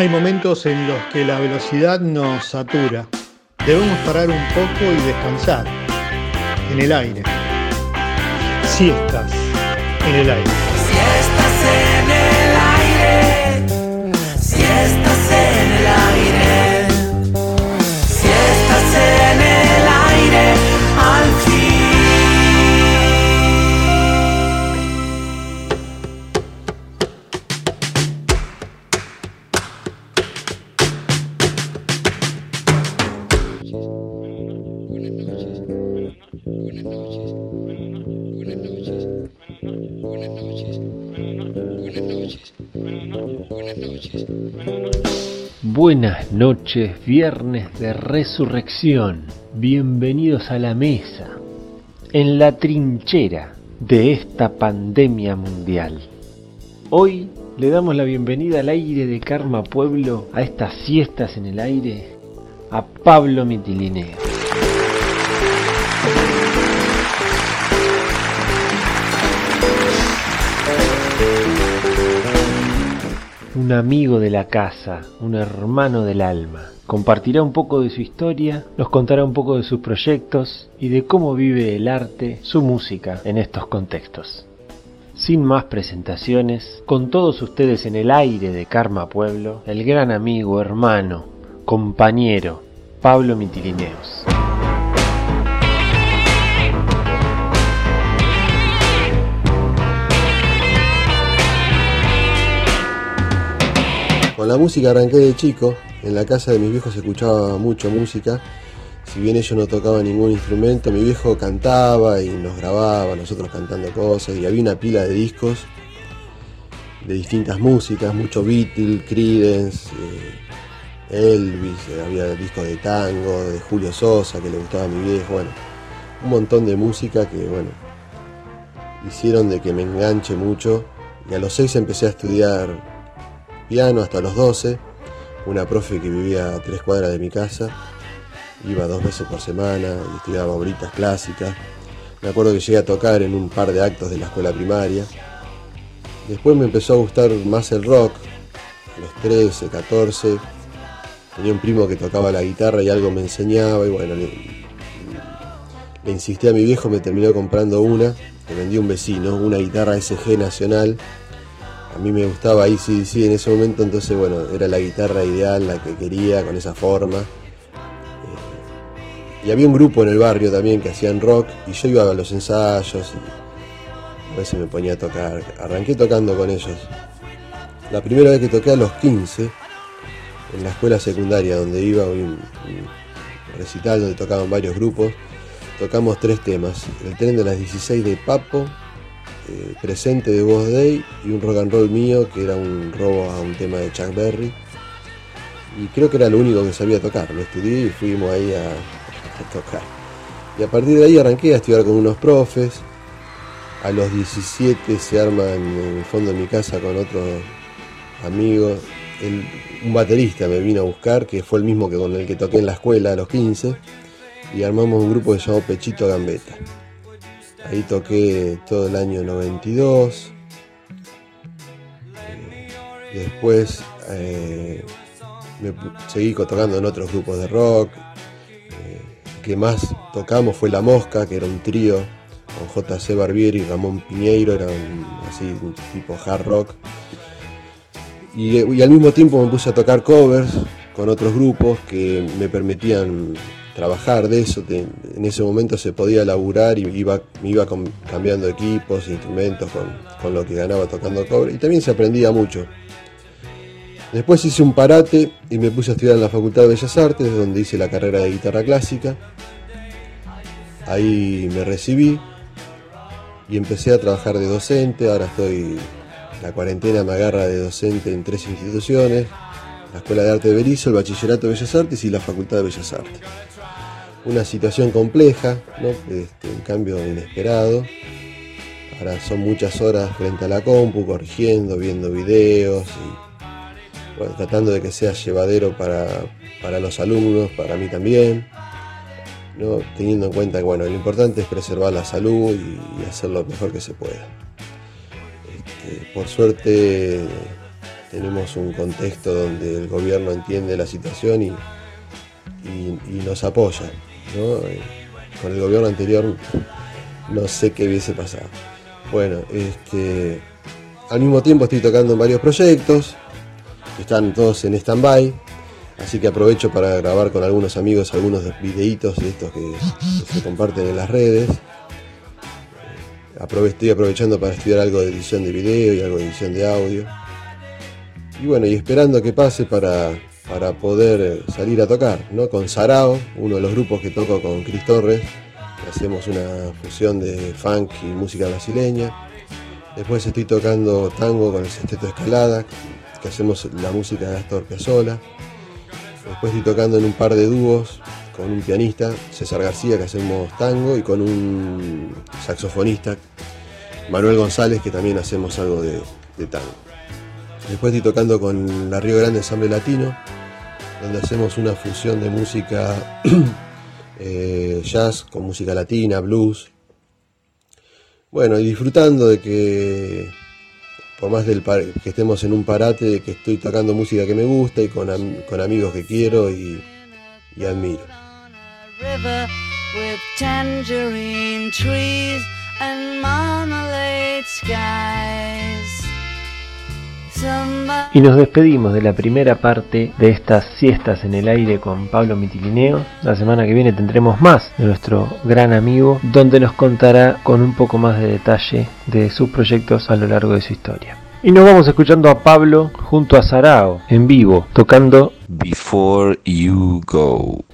Hay momentos en los que la velocidad nos satura. Debemos parar un poco y descansar en el aire. Siestas en el aire. Buenas noches, viernes de resurrección. Bienvenidos a la mesa, en la trinchera de esta pandemia mundial. Hoy le damos la bienvenida al aire de Karma Pueblo, a estas siestas en el aire, a Pablo Mitilineo. Un amigo de la casa, un hermano del alma. Compartirá un poco de su historia, nos contará un poco de sus proyectos y de cómo vive el arte, su música en estos contextos. Sin más presentaciones, con todos ustedes en el aire de Karma Pueblo, el gran amigo, hermano, compañero, Pablo Mitilineos. Con la música arranqué de chico, en la casa de mis viejos se escuchaba mucho música, si bien ellos no tocaban ningún instrumento, mi viejo cantaba y nos grababa, nosotros cantando cosas, y había una pila de discos de distintas músicas, mucho Beatles, Creedence, eh, Elvis, eh, había discos de tango, de Julio Sosa que le gustaba a mi viejo, bueno, un montón de música que, bueno, hicieron de que me enganche mucho, y a los seis empecé a estudiar piano hasta los 12, una profe que vivía a tres cuadras de mi casa, iba dos veces por semana y estudiaba obritas clásicas. Me acuerdo que llegué a tocar en un par de actos de la escuela primaria. Después me empezó a gustar más el rock, a los 13, 14. Tenía un primo que tocaba la guitarra y algo me enseñaba y bueno, le, le insistí a mi viejo, me terminó comprando una, que vendió un vecino, una guitarra SG nacional mí me gustaba ACDC en ese momento, entonces bueno, era la guitarra ideal, la que quería, con esa forma. Eh, y había un grupo en el barrio también que hacían rock y yo iba a los ensayos y a veces me ponía a tocar. Arranqué tocando con ellos. La primera vez que toqué a los 15, en la escuela secundaria donde iba, un, un recital donde tocaban varios grupos, tocamos tres temas. El tren de las 16 de Papo, eh, presente de Voz Day y un rock and roll mío que era un robo a un tema de Chuck Berry. Y creo que era lo único que sabía tocar. Lo estudié y fuimos ahí a, a tocar. Y a partir de ahí arranqué a estudiar con unos profes. A los 17 se arma en el fondo de mi casa con otros amigos. El- un baterista me vino a buscar, que fue el mismo que con el que toqué en la escuela a los 15. Y armamos un grupo que se llamó Pechito Gambeta. Ahí toqué todo el año 92. Eh, Después eh, me seguí tocando en otros grupos de rock. Eh, que más tocamos fue La Mosca, que era un trío con JC Barbieri y Ramón Piñeiro, era un, así tipo hard rock. Y al mismo tiempo me puse a tocar covers con otros grupos que me permitían trabajar de eso. En ese momento se podía laburar y iba, iba cambiando equipos, instrumentos con, con lo que ganaba tocando cover. Y también se aprendía mucho. Después hice un parate y me puse a estudiar en la Facultad de Bellas Artes, donde hice la carrera de guitarra clásica. Ahí me recibí y empecé a trabajar de docente. Ahora estoy, la cuarentena me agarra de docente en tres instituciones. La Escuela de Arte de Berizo, el Bachillerato de Bellas Artes y la Facultad de Bellas Artes. Una situación compleja, ¿no? Este, un cambio inesperado. Ahora son muchas horas frente a la compu, corrigiendo, viendo videos y tratando de que sea llevadero para, para los alumnos, para mí también. ¿no? Teniendo en cuenta que bueno, lo importante es preservar la salud y, y hacer lo mejor que se pueda. Este, por suerte tenemos un contexto donde el gobierno entiende la situación y, y, nos apoya. Eh, con el gobierno anterior no sé qué hubiese pasado. Bueno, este, al mismo tiempo estoy tocando en varios proyectos, están todos en stand-by, así que aprovecho para grabar con algunos amigos algunos videitos de estos que, se comparten en las redes. Estoy aprovechando para estudiar algo de edición de video y algo de edición de audio. Y bueno, y esperando que pase para, para poder eh, salir a tocar, ¿no? Con Sarao, uno de los grupos que toco con Cris Torres, hacemos una fusión de funk y música brasileña. Después estoy tocando tango con el Sexteto Escalada, que hacemos la música de Astor Piazzolla. Después estoy tocando en un par de dúos con un pianista, César García, que hacemos tango, y con un saxofonista, Manuel González, que también hacemos algo de tango. Después estoy tocando con la Río Grande Ensamble Latino, donde hacemos una fusión de música eh, jazz con música latina, blues. Bueno, y disfrutando de que, por más del que estemos en un parate, de que estoy tocando música que me gusta y con, amigos que quiero y, y admiro. Y nos despedimos de la primera parte de estas siestas en el aire con Pablo Mitilineo. La semana que viene tendremos más de nuestro gran amigo, donde nos contará con un poco más de detalle de sus proyectos a lo largo de su historia. Y nos vamos escuchando a Pablo junto a Sarao en vivo, tocando Before You Go.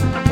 Bye.